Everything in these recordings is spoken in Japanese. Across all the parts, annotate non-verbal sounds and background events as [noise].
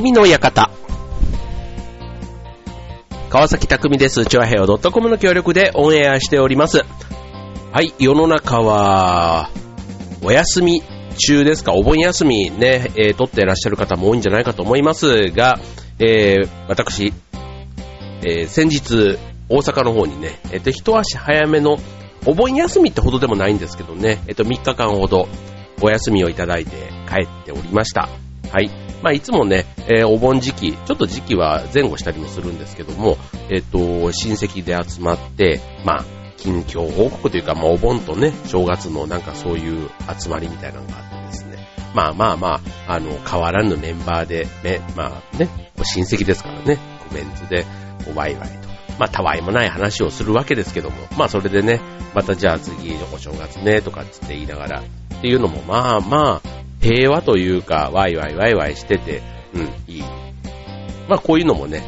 匠の館。川崎匠です。チョアヘオ .com の協力でオンエアしております。はい、世の中は、お休み中ですか、お盆休みね、えー、取ってらっしゃる方も多いんじゃないかと思いますが、えー、私、えー、先日、大阪の方にね、えっ、と、一足早めの、お盆休みってほどでもないんですけどね、えっ、と、3日間ほどお休みをいただいて帰っておりました。はい。まあ、いつもね、えーお盆時期、ちょっと時期は前後したりもするんですけども、えっ、と、親戚で集まって、まあ、近況報告というか、まあ、お盆とね、正月のなんかそういう集まりみたいなのがあってですね。まあまあまあ、あの、変わらぬメンバーで、ね、まあね、親戚ですからね、コメントで、こうワイワイと。まあ、たわいもない話をするわけですけども、まあ、それでね、またじゃあ次、お正月ね、とかつって言いながら、っていうのも、まあまあ、平和というか、ワイワイワイワイしてて、うん、いい。まあ、こういうのもね、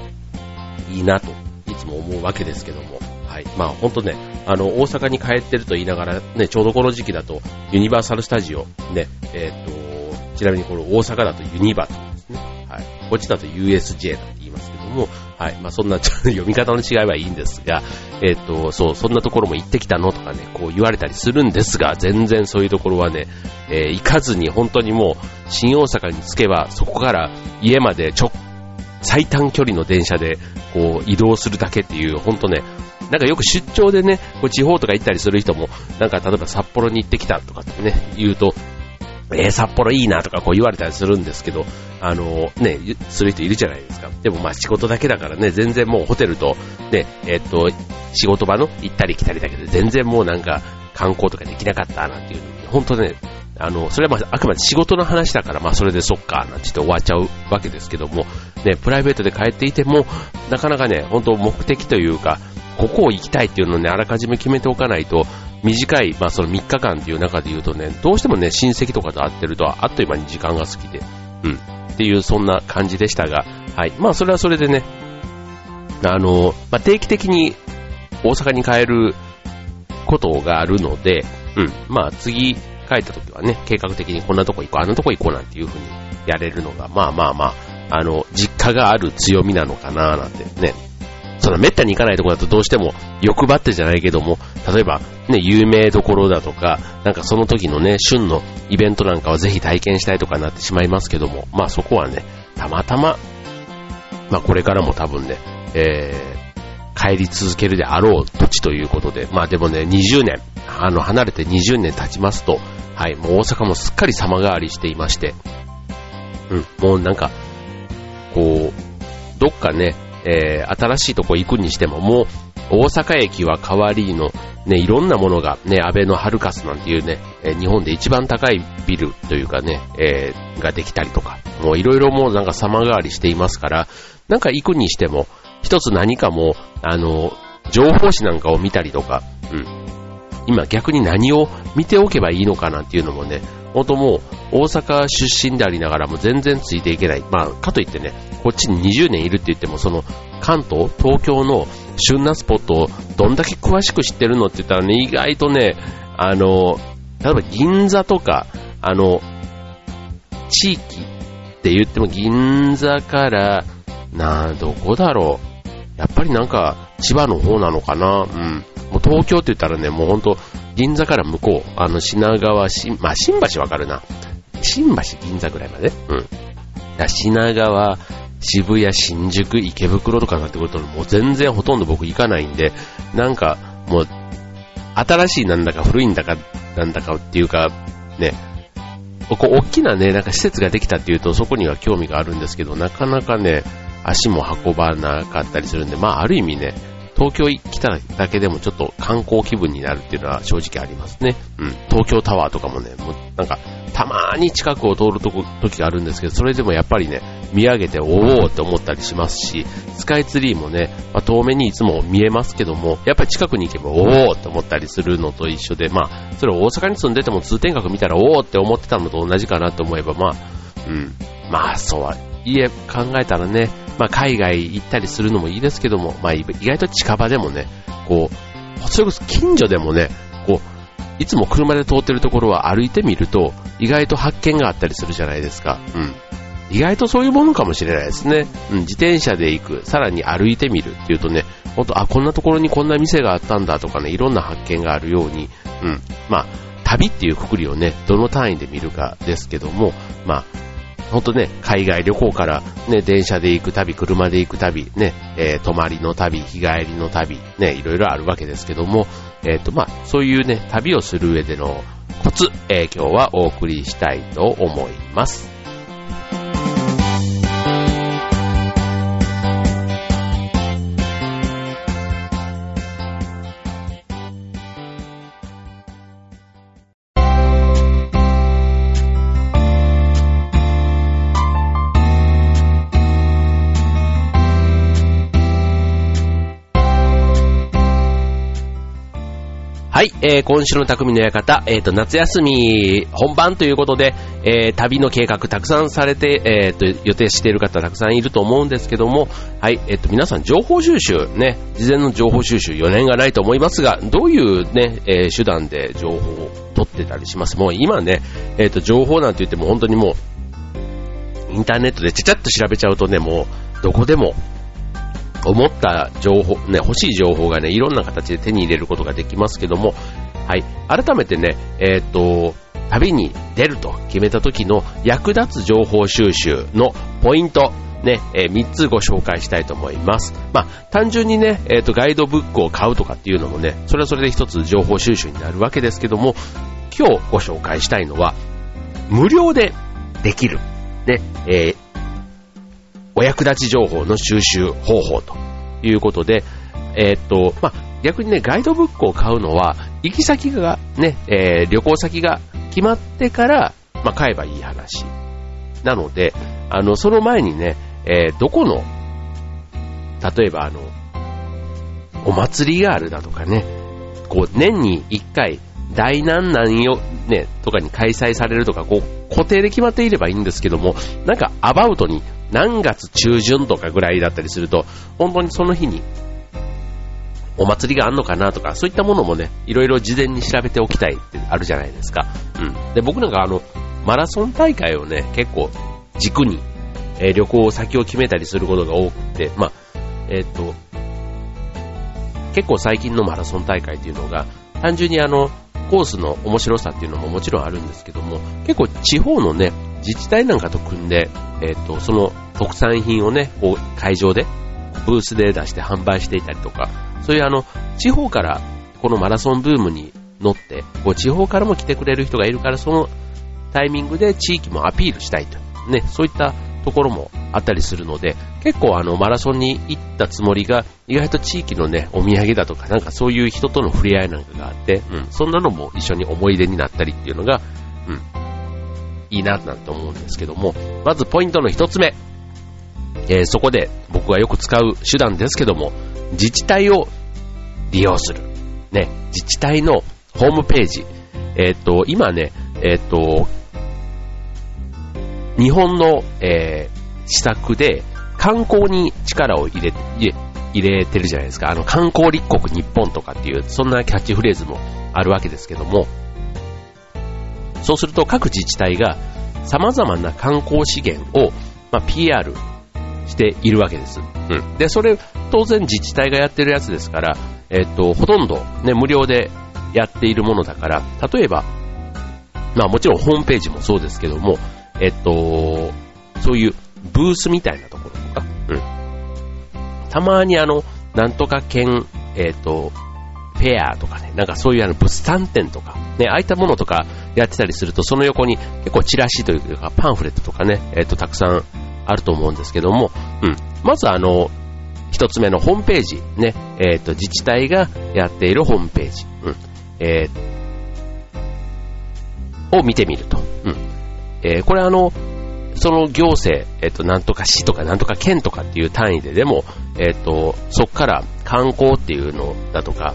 いいなと、いつも思うわけですけども。はい。まあ、ほんとね、あの、大阪に帰ってると言いながら、ね、ちょうどこの時期だと、ユニバーサルスタジオ、ね、えっ、と、ちなみにこれ大阪だとユニバですね。はい。こっちだと USJ なんも、はい。まあ、そんな [laughs] 読み方の違いはいいんですが、えっ、と、そう、そんなところも行ってきたのとかね、こう言われたりするんですが、全然そういうところはね、えー行かずに本当にもう、新大阪に着けば、そこから家まで直、最短距離の電車で、こう、移動するだけっていう、本当ね、なんかよく出張でね、こう地方とか行ったりする人も、なんか例えば札幌に行ってきたとかってね、言うと、えー、札幌いいなとかこう言われたりするんですけど、あのね、する人いるじゃないですか。でもまあ仕事だけだからね、全然もうホテルと、ね、えっと、仕事場の行ったり来たりだけで全然もうなんか観光とかできなかったなんていう、本当ね、あの、それはまああくまで仕事の話だからまあそれでそっかなんて言って終わっちゃうわけですけども、ね、プライベートで帰っていても、なかなかね、本当目的というか、ここを行きたいっていうのをね、あらかじめ決めておかないと、短い、まあその3日間っていう中で言うとね、どうしてもね、親戚とかと会ってると、あっという間に時間が過ぎて、うん、っていうそんな感じでしたが、はい。まあそれはそれでね、あの、まあ定期的に大阪に帰ることがあるので、うん、まあ次帰った時はね、計画的にこんなとこ行こう、あんなとこ行こうなんていう風にやれるのが、まあまあまあ、あの、実家がある強みなのかななんてね、その滅多に行かないところだとどうしても欲張ってじゃないけども、例えばね、有名どころだとか、なんかその時のね、旬のイベントなんかをぜひ体験したいとかなってしまいますけども、まあそこはね、たまたま、まあこれからも多分ね、えー、帰り続けるであろう土地ということで、まあでもね、20年、あの、離れて20年経ちますと、はい、もう大阪もすっかり様変わりしていまして、うん、もうなんか、こう、どっかね、えー、新しいとこ行くにしても、もう、大阪駅は代わりの、ね、いろんなものが、ね、安倍のハルカスなんていうね、えー日本で一番高いビルというかね、えーができたりとか、もういろいろもうなんか様変わりしていますから、なんか行くにしても、一つ何かも、あの、情報誌なんかを見たりとか、うん。今逆に何を見ておけばいいのかなっていうのもね、本当もう大阪出身でありながらも全然ついていけない。まあ、かといってね、こっちに20年いるって言っても、その関東、東京の旬なスポットをどんだけ詳しく知ってるのって言ったらね、意外とね、あの、例えば銀座とか、あの、地域って言っても銀座から、なあ、どこだろう。やっぱりなんか、千葉の方なのかなうん。もう東京って言ったらね、もうほんと、銀座から向こう、あの、品川、新、まあ、新橋わかるな。新橋、銀座ぐらいまでうん。だ品川、渋谷、新宿、池袋とかになってくると、もう全然ほとんど僕行かないんで、なんか、もう、新しいなんだか古いんだか、なんだかっていうか、ね、こう、大きなね、なんか施設ができたっていうと、そこには興味があるんですけど、なかなかね、足も運ばなかったりするんで、まあ、ある意味ね、東京来ただけでもちょっと観光気分になるっていうのは正直ありますね。うん。東京タワーとかもね、もうなんか、たまーに近くを通るとこ時があるんですけど、それでもやっぱりね、見上げておおって思ったりしますし、スカイツリーもね、まあ、遠目にいつも見えますけども、やっぱり近くに行けばおおって思ったりするのと一緒で、まあ、それ大阪に住んでても通天閣見たらおおって思ってたのと同じかなと思えば、まあ、うん。まあ、そうは、家考えたらね、まあ、海外行ったりするのもいいですけども、まあ、意外と近場でもね、こう、それこそ近所でもね、こう、いつも車で通ってるところは歩いてみると、意外と発見があったりするじゃないですか。うん。意外とそういうものかもしれないですね。うん、自転車で行く、さらに歩いてみるっていうとね、ほんと、あ、こんなところにこんな店があったんだとかね、いろんな発見があるように、うん、まあ、旅っていうくくりをね、どの単位で見るかですけども、まあ、ほんとね、海外旅行から、ね、電車で行く旅、車で行く旅、ね、えー、泊まりの旅、日帰りの旅、ね、いろいろあるわけですけども、えっ、ー、と、まあ、そういうね、旅をする上でのコツ、えー、今日はお送りしたいと思います。はい、えー、今週の匠の館、え、ー、と、夏休み本番ということで、えー、旅の計画たくさんされて、え、ー、と、予定している方たくさんいると思うんですけども、はい、えっ、と、皆さん情報収集、ね、事前の情報収集4年がないと思いますが、どういうね、え、手段で情報を取ってたりします？もう今ね、えっ、と、情報なんて言っても本当にもう、インターネットでちゃちゃっと調べちゃうとね、もう、どこでも思った情報、ね、欲しい情報がね、いろんな形で手に入れることができますけども、はい、改めてね、えっ、と、旅に出ると決めた時の役立つ情報収集のポイント、ね、えー、3つご紹介したいと思います。まあ、単純にね、えっ、と、ガイドブックを買うとかっていうのもね、それはそれで一つ情報収集になるわけですけども、今日ご紹介したいのは、無料でできる、ね、えー、お役立ち情報の収集方法ということで、えー、っと、まあ、逆にね、ガイドブックを買うのは、行き先がね、えー、旅行先が決まってから、まあ、買えばいい話。なので、あの、その前にね、えー、どこの、例えばあの、お祭りがあるだとかね、こう、年に一回、大南南よ、ね、とかに開催されるとか、こう、固定で決まっていればいいんですけども、なんかアバウトに何月中旬とかぐらいだったりすると、本当にその日にお祭りがあんのかなとか、そういったものもね、いろいろ事前に調べておきたいってあるじゃないですか。うん。で、僕なんかあの、マラソン大会をね、結構軸に、えー、旅行先を決めたりすることが多くて、まあ、えっ、と、結構最近のマラソン大会っていうのが、単純にあの、コースの面白さっていうのももちろんあるんですけども、結構地方のね、自治体なんかと組んで、えっ、ー、と、その特産品をね、こう会場で、ブースで出して販売していたりとか、そういうあの、地方からこのマラソンブームに乗って、こう地方からも来てくれる人がいるから、そのタイミングで地域もアピールしたいと。ね、そういったところもあったりするので、結構あのマラソンに行ったつもりが、意外と地域のね、お土産だとか、なんかそういう人との触れ合いなんかがあって、うん、そんなのも一緒に思い出になったりっていうのが、うん、いいななんて思うんですけども、まずポイントの一つ目。えー、そこで僕がよく使う手段ですけども、自治体を利用する。ね、自治体のホームページ。えっ、と、今ね、えっ、と、日本の、えー、施策で観光に力を入れ入れてるじゃないですか。あの、観光立国日本とかっていう、そんなキャッチフレーズもあるわけですけども、そうすると各自治体が様々な観光資源を、まあ、PR しているわけです。うん。で、それ、当然自治体がやってるやつですから、えっと、ほとんどね、無料でやっているものだから、例えば、まあもちろんホームページもそうですけども、えっと、そういうブースみたいなところとか、うん。たまにあの、なんとか県、えっと、フェアとかね、なんかそういうあの物産展とか、ね、ああいったものとかやってたりすると、その横に結構チラシというかパンフレットとかね、えっ、ー、と、たくさんあると思うんですけども、うん。まずあの、一つ目のホームページ、ね、えっ、ー、と、自治体がやっているホームページ、うん。えー、を見てみると。うん。えー、これあの、その行政、えっ、と、なんとか市とかなんとか県とかっていう単位ででも、えっ、と、そこから観光っていうのだとか、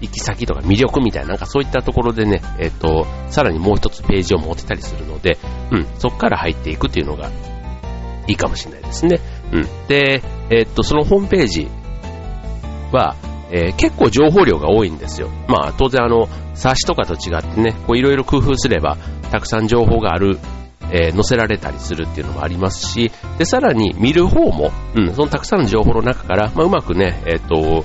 行き先とか魅力みたいな、なんかそういったところでね、えっ、と、さらにもう一つページを持ってたりするので、うん、そこから入っていくっていうのがいいかもしれないですね。うん。で、えっ、と、そのホームページは、えー、結構情報量が多いんですよ。まあ当然あの、冊子とかと違ってね、こういろいろ工夫すれば、たくさん情報があるえー、載せられたりするっていうのもありますし、で、さらに見る方も、うん、そのたくさんの情報の中から、まあ、うまくね、えっ、と、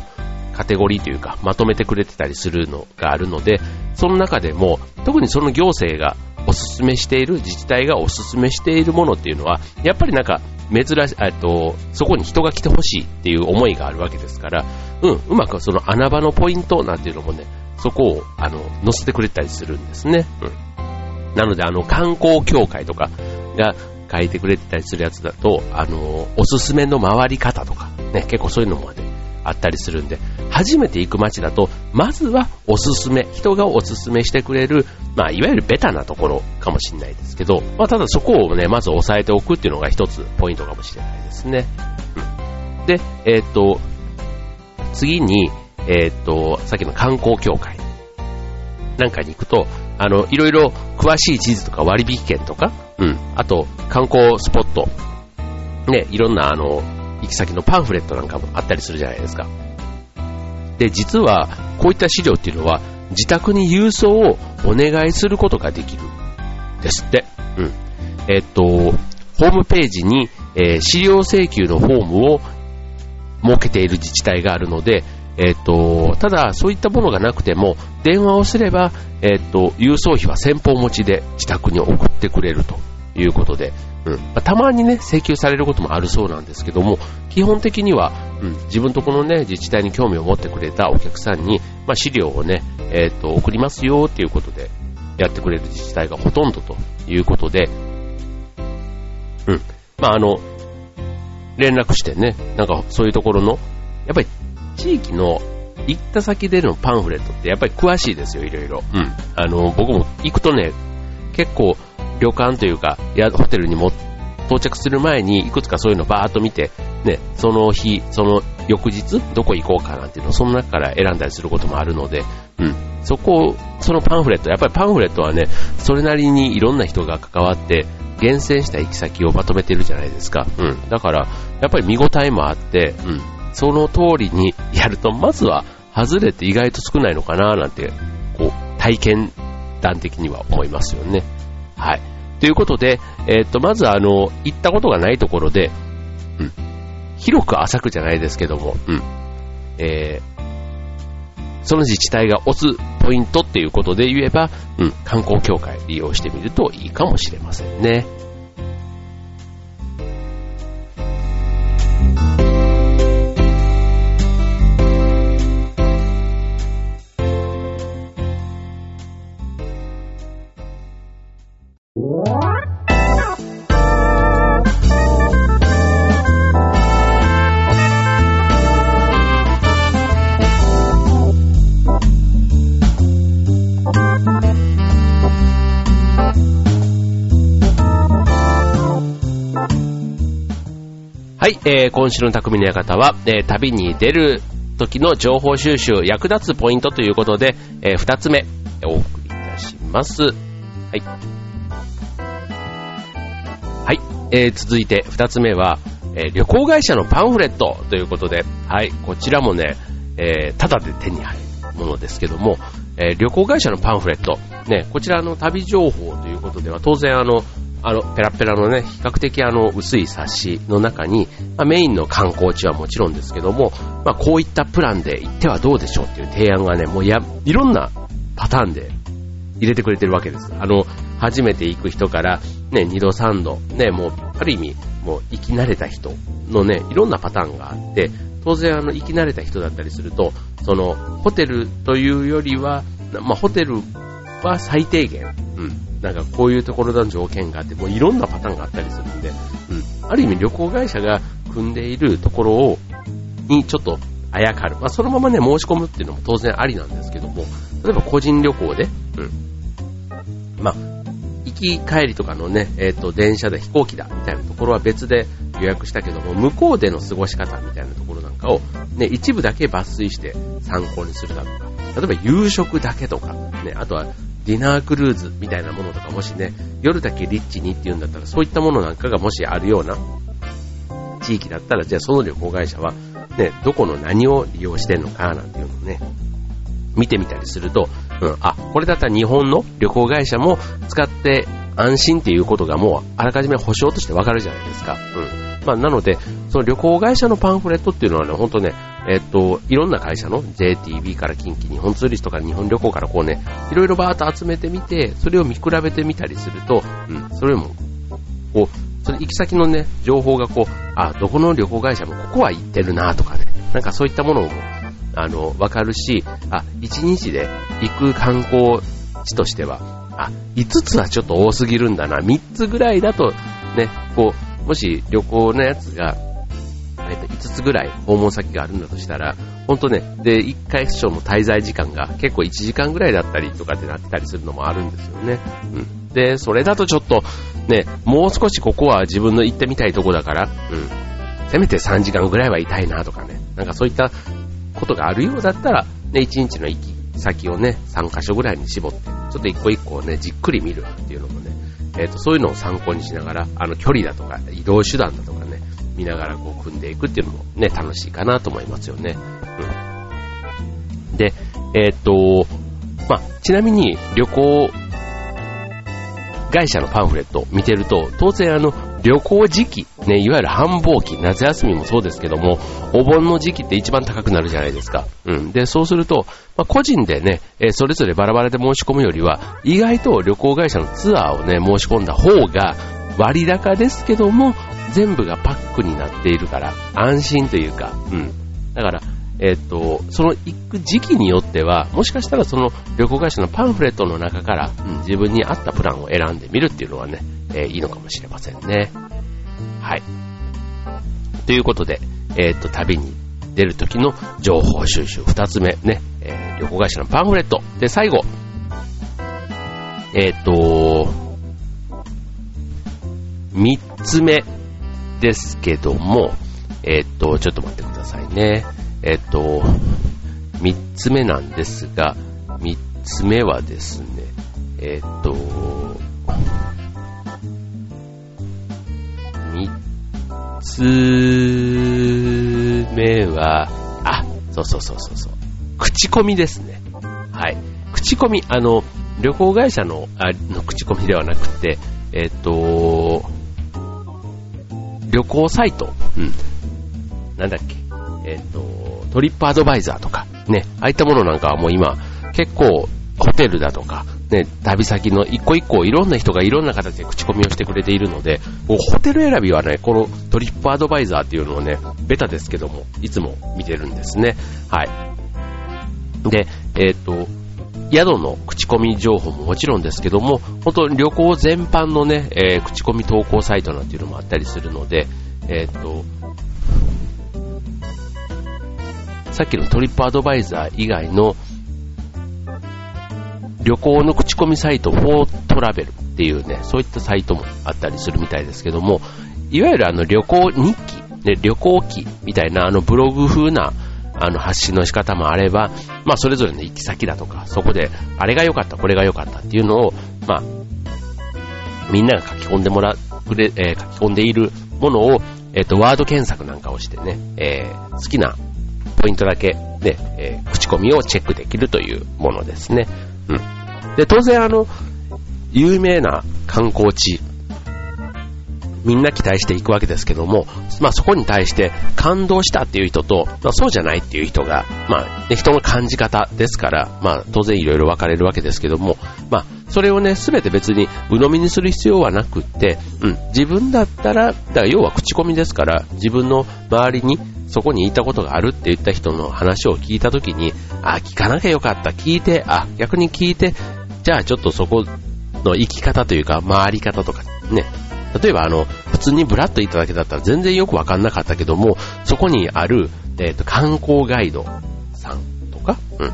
カテゴリーというか、まとめてくれてたりするのがあるので、その中でも、特にその行政がおすすめしている、自治体がおすすめしているものっていうのは、やっぱりなんか、珍しい、えっと、そこに人が来てほしいっていう思いがあるわけですから、うん、うまくその穴場のポイントなんていうのもね、そこを、あの、載せてくれたりするんですね。うん。なので、あの、観光協会とかが書いてくれてたりするやつだと、あの、おすすめの回り方とか、ね、結構そういうのもね、あったりするんで、初めて行く街だと、まずはおすすめ、人がおすすめしてくれる、まあ、いわゆるベタなところかもしれないですけど、まあ、ただそこをね、まず押さえておくっていうのが一つポイントかもしれないですね。うん、で、えー、っと、次に、えー、っと、さっきの観光協会なんかに行くと、あの、いろいろ詳しい地図とか割引券とか、うん、あと観光スポット、ね、いろんなあの、行き先のパンフレットなんかもあったりするじゃないですか。で、実は、こういった資料っていうのは、自宅に郵送をお願いすることができる。ですって。うん。えっと、ホームページに、えー、資料請求のフォームを設けている自治体があるので、えっと、ただ、そういったものがなくても、電話をすれば、えっと、郵送費は先方持ちで自宅に送ってくれるということで、うんまあ、たまにね、請求されることもあるそうなんですけども、基本的には、うん、自分とこのね、自治体に興味を持ってくれたお客さんに、まあ、資料をね、えっ、ー、と、送りますよっていうことで、やってくれる自治体がほとんどということで、うん。まあ、あの、連絡してね、なんかそういうところの、やっぱり地域の行った先でのパンフレットってやっぱり詳しいですよ、いろいろ。うん。あの、僕も行くとね、結構旅館というか、ホテルにも到着する前にいくつかそういうのバーっと見て、ね、その日、その翌日、どこ行こうかなんていうのをその中から選んだりすることもあるので、うん。そこを、そのパンフレット、やっぱりパンフレットはね、それなりにいろんな人が関わって、厳選した行き先をまとめてるじゃないですか。うん。だから、やっぱり見応えもあって、うん。その通りにやると、まずは外れて意外と少ないのかななんて、こう、体験談的には思いますよね。はい。ということで、えー、っと、まずあの、行ったことがないところで、うん。広く浅くじゃないですけども、うん。えー、その自治体が押すポイントっていうことで言えば、うん、観光協会利用してみるといいかもしれませんね。はい、えー、今週の匠の館は、えー、旅に出る時の情報収集、役立つポイントということで、えー、二つ目、お送りいたします。はい。はい、えー、続いて二つ目は、えー、旅行会社のパンフレットということで、はい、こちらもね、えー、ただで手に入るものですけども、えー、旅行会社のパンフレット、ね、こちらの旅情報ということでは、当然あの、あの、ペラペラのね、比較的あの、薄い冊子の中に、まあ、メインの観光地はもちろんですけども、まあ、こういったプランで行ってはどうでしょうっていう提案がね、もうや、いろんなパターンで入れてくれてるわけです。あの、初めて行く人から、ね、二度三度、ね、もう、ある意味、もう行き慣れた人のね、いろんなパターンがあって、当然あの、行き慣れた人だったりすると、その、ホテルというよりは、まあ、ホテルは最低限、うん、なんかこういうところの条件があって、もういろんなパターンがあったりするんで、うん、ある意味旅行会社が組んでいるところを、にちょっとあやかる。まあ、そのままね、申し込むっていうのも当然ありなんですけども、例えば個人旅行で、うん。まあ、行き帰りとかのね、えっ、ー、と、電車で飛行機だ、みたいなところは別で予約したけども、向こうでの過ごし方みたいなところなんかを、ね、一部だけ抜粋して参考にするだとか、例えば夕食だけとか、ね、あとはディナークルーズみたいなものとかもしね、夜だけリッチにっていうんだったら、そういったものなんかがもしあるような地域だったら、じゃあその旅行会社は、ね、どこの何を利用してんのかなんていうのをね、見てみたりすると、うん、あ、これだったら日本の旅行会社も使って安心っていうことがもうあらかじめ保証としてわかるじゃないですか。うん。まあ、なので、その旅行会社のパンフレットっていうのはね、ほんとね、えっと、いろんな会社の JTB から近畿、日本ツーリストから日本旅行からこうね、いろいろバーッと集めてみて、それを見比べてみたりすると、うん、それも、こう、それ行き先のね、情報がこう、あ、どこの旅行会社もここは行ってるなとかね、なんかそういったものも、あの、わかるし、あ、1日で行く観光地としては、あ、5つはちょっと多すぎるんだな、3つぐらいだと、ね、こう、もし旅行のやつが、えっと、5つぐらい訪問先があるんだとしたら、ほんとね、で、1回所の滞在時間が結構1時間ぐらいだったりとかってなってたりするのもあるんですよね。うん。で、それだとちょっと、ね、もう少しここは自分の行ってみたいとこだから、うん。せめて3時間ぐらいはいたいなとかね、なんかそういったことがあるようだったら、ね、1日の行き先をね、3箇所ぐらいに絞って、ちょっと一個一個をね、じっくり見るっていうのもね、えっ、ー、と、そういうのを参考にしながら、あの、距離だとか、移動手段だとかね、見ながらこう組んでいくっていうのもね、楽しいかなと思いますよね。うん。で、えっ、ー、と、まあ、ちなみに旅行会社のパンフレットを見てると、当然あの、旅行時期、ね、いわゆる繁忙期、夏休みもそうですけども、お盆の時期って一番高くなるじゃないですか。うん。で、そうすると、まあ、個人でね、え、それぞれバラバラで申し込むよりは、意外と旅行会社のツアーをね、申し込んだ方が、割高ですけども、全部がパックになっているから、安心というか、うん。だから、えっ、と、その行く時期によっては、もしかしたらその旅行会社のパンフレットの中から、うん、自分に合ったプランを選んでみるっていうのはね、えー、いいのかもしれませんね。はい。ということで、えっ、と、旅に出る時の情報収集二つ目ね、えー、旅行会社のパンフレット。で、最後、えっ、と、三つ目ですけども、えっ、と、ちょっと待ってくださいね。えっと、三つ目なんですが、三つ目はですね、えっと、つ目は、あ、そうそうそうそうそう、口コミですね。はい。口コミ、あの、旅行会社のあの口コミではなくて、えっと、旅行サイト、うん。なんだっけ、えっと、トリップアドバイザーとか、ね、ああいったものなんかはもう今、結構、ホテルだとか、ね、旅先の一個一個いろんな人がいろんな形で口コミをしてくれているので、もうホテル選びはね、このトリップアドバイザーっていうのをね、ベタですけども、いつも見てるんですね。はい。で、えっ、と、宿の口コミ情報ももちろんですけども、本当旅行全般のね、えー、口コミ投稿サイトなんていうのもあったりするので、えっ、と、さっきのトリップアドバイザー以外の旅行の口コミサイト、フォートラベルっていうね、そういったサイトもあったりするみたいですけども、いわゆるあの旅行日記、ね、旅行記みたいなあのブログ風なあの発信の仕方もあれば、まあそれぞれの行き先だとか、そこであれが良かった、これが良かったっていうのを、まあ、みんなが書き込んでもらくれ、えー、書き込んでいるものを、えっ、ー、と、ワード検索なんかをしてね、えー、好きなポイントだけで、えー、口コミをチェックできるというものですね。うん。で、当然あの、有名な観光地、みんな期待していくわけですけども、まあそこに対して感動したっていう人と、まあそうじゃないっていう人が、まあ、ね、人の感じ方ですから、まあ当然いろいろ分かれるわけですけども、まあそれをね、すべて別に鵜呑みにする必要はなくって、うん、自分だったら、だから要は口コミですから、自分の周りにそこに行ったことがあるって言った人の話を聞いたときに、あ、聞かなきゃよかった、聞いて、あ、逆に聞いて、じゃあちょっとそこの生き方というか、回り方とか、ね。例えばあの、普通にブラッと行っただけだったら全然よくわかんなかったけども、そこにある、えっ、ー、と、観光ガイドさんとか、うん。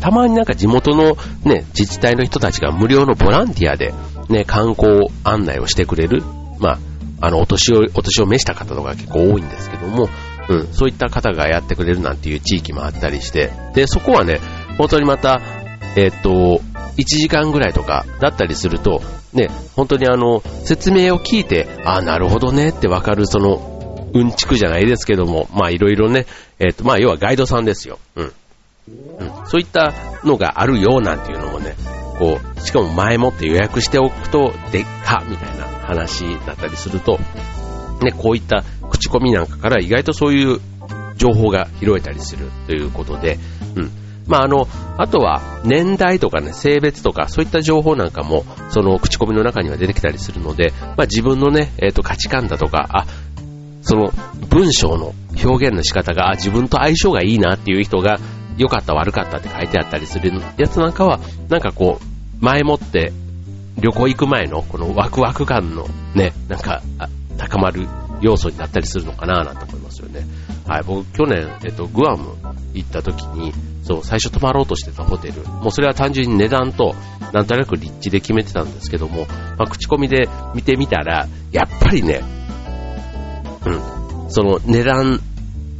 たまになんか地元のね、自治体の人たちが無料のボランティアで、ね、観光案内をしてくれる、まあ、あの、お年を、お年を召した方とか結構多いんですけども、うん、そういった方がやってくれるなんていう地域もあったりして、で、そこはね、本当にまた、えっ、と、1時間ぐらいとかだったりすると、ね、本当にあの、説明を聞いて、ああ、なるほどねってわかる、その、うんちくじゃないですけども、まあいろいろね、えっ、と、まあ要はガイドさんですよ。うん。うん。そういったのがあるよなんていうのもね、こう、しかも前もって予約しておくと、でっかみたいな話だったりすると、ね、こういった口コミなんかから意外とそういう情報が拾えたりするということで、うん。まあ、あの、あとは年代とかね、性別とかそういった情報なんかも、その口コミの中には出てきたりするので、まあ、自分のね、えっ、ー、と、価値観だとか、あ、その文章の表現の仕方が、あ、自分と相性がいいなっていう人が、良かった悪かったって書いてあったりするやつなんかは、なんかこう、前もって旅行行く前のこのワクワク感のね、なんか高まる要素になったりするのかななんて思いますよね。はい、僕去年、えっと、グアム行った時に、そう、最初泊まろうとしてたホテル、もうそれは単純に値段と、なんとなく立地で決めてたんですけども、まあ、口コミで見てみたら、やっぱりね、うん、その値段、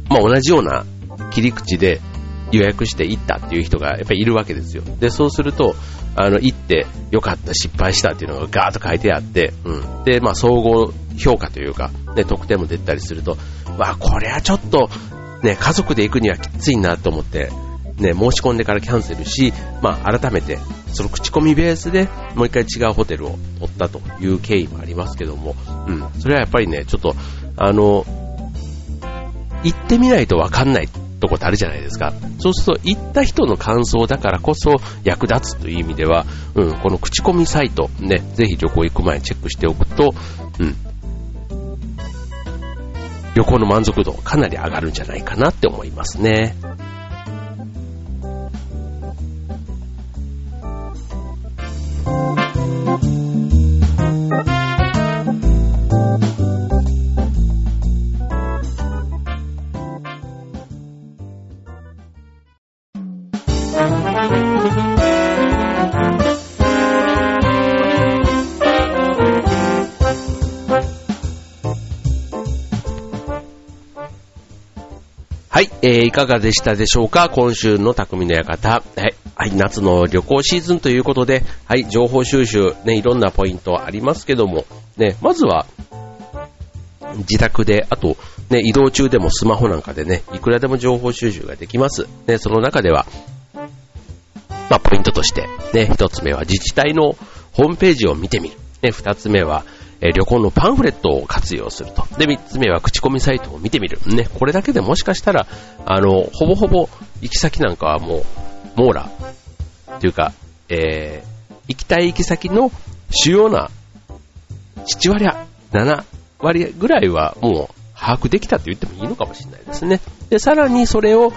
まあ、同じような切り口で予約して行ったっていう人がやっぱりいるわけですよ。で、そうすると、あの、行って良かった、失敗したっていうのがガーッと書いてあって、うん。で、まあ、総合評価というか、ね、得点も出たりすると、まあ、これはちょっと、ね、家族で行くにはきついなと思って、ね、申し込んでからキャンセルし、まあ、改めて、その口コミベースでもう一回違うホテルを取ったという経緯もありますけども、うん、それはやっぱりね、ちょっと、あの、行ってみないとわかんないこってあるじゃないですか。そうすると、行った人の感想だからこそ役立つという意味では、うん、この口コミサイト、ね、ぜひ旅行行く前にチェックしておくと、うん、旅行の満足度かなり上がるんじゃないかなって思いますね。はい、えー、いかがでしたでしょうか？今週の匠の館。はい、はい、夏の旅行シーズンということで、はい、情報収集、ね、いろんなポイントありますけども、ね、まずは、自宅で、あと、ね、移動中でもスマホなんかでね、いくらでも情報収集ができます。ね、その中では、まあ、ポイントとして、ね、一つ目は自治体のホームページを見てみる。ね、二つ目は、え旅行のパンフレットを活用すると。で、三つ目は口コミサイトを見てみる。ね、これだけでもしかしたら、あの、ほぼほぼ行き先なんかはもう、網羅。というか、えー、行きたい行き先の主要な7割、7割ぐらいはもう把握できたと言ってもいいのかもしれないですね。で、さらにそれを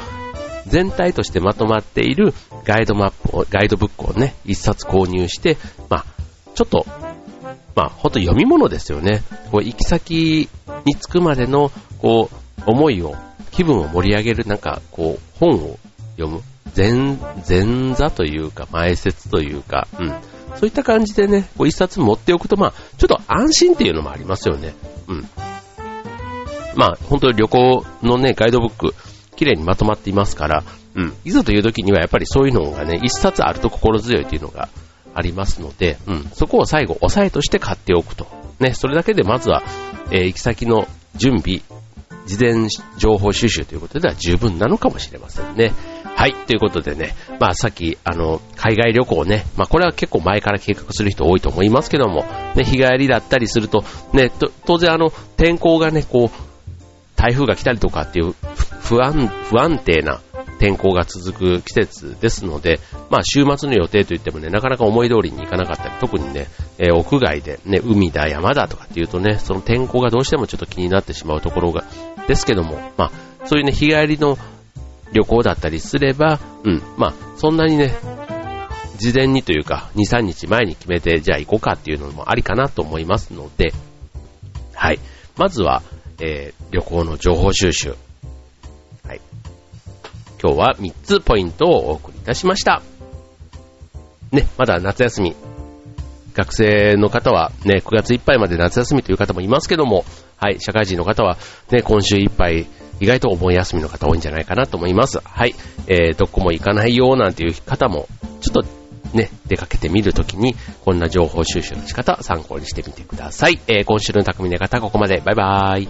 全体としてまとまっているガイドマップを、ガイドブックをね、一冊購入して、まあ、ちょっとまあ、ほんと読み物ですよね。こう、行き先に着くまでの、こう、思いを、気分を盛り上げる、なんか、こう、本を読む。前、前座というか、前説というか、うん。そういった感じでね、こう一冊持っておくと、まあ、ちょっと安心っていうのもありますよね。うん。まあ、本当に旅行のね、ガイドブック、綺麗にまとまっていますから、うん。いざという時にはやっぱりそういうのがね、一冊あると心強いというのがありますので、うん、そこを最後、押さえとして買っておくと。ね、それだけでまずは、えー、行き先の準備、事前情報収集ということでは十分なのかもしれませんね。はい、ということでね、まあさっき、あの、海外旅行ね、まあこれは結構前から計画する人多いと思いますけども、ね、日帰りだったりすると、ね、当然あの、天候がね、こう、台風が来たりとかっていう不安、不安定な天候が続く季節ですので、まあ週末の予定といってもね、なかなか思い通りにいかなかったり、特にね、えー、屋外でね、海だ、山だとかっていうとね、その天候がどうしてもちょっと気になってしまうところが、ですけども、まあ、そういうね、日帰りの旅行だったりすれば、うん、まあ、そんなにね、事前にというか、2、3日前に決めて、じゃあ行こうかっていうのもありかなと思いますので、はい。まずは、えー、旅行の情報収集。今日は3つポイントをお送りいたしました。ね、まだ夏休み。学生の方はね、9月いっぱいまで夏休みという方もいますけども、はい、社会人の方はね、今週いっぱい意外とお盆休みの方多いんじゃないかなと思います。はい、えー、どこも行かないよなんていう方も、ちょっとね、出かけてみるときに、こんな情報収集の仕方参考にしてみてください。えー、今週の匠の方、ここまで。バイバーイ。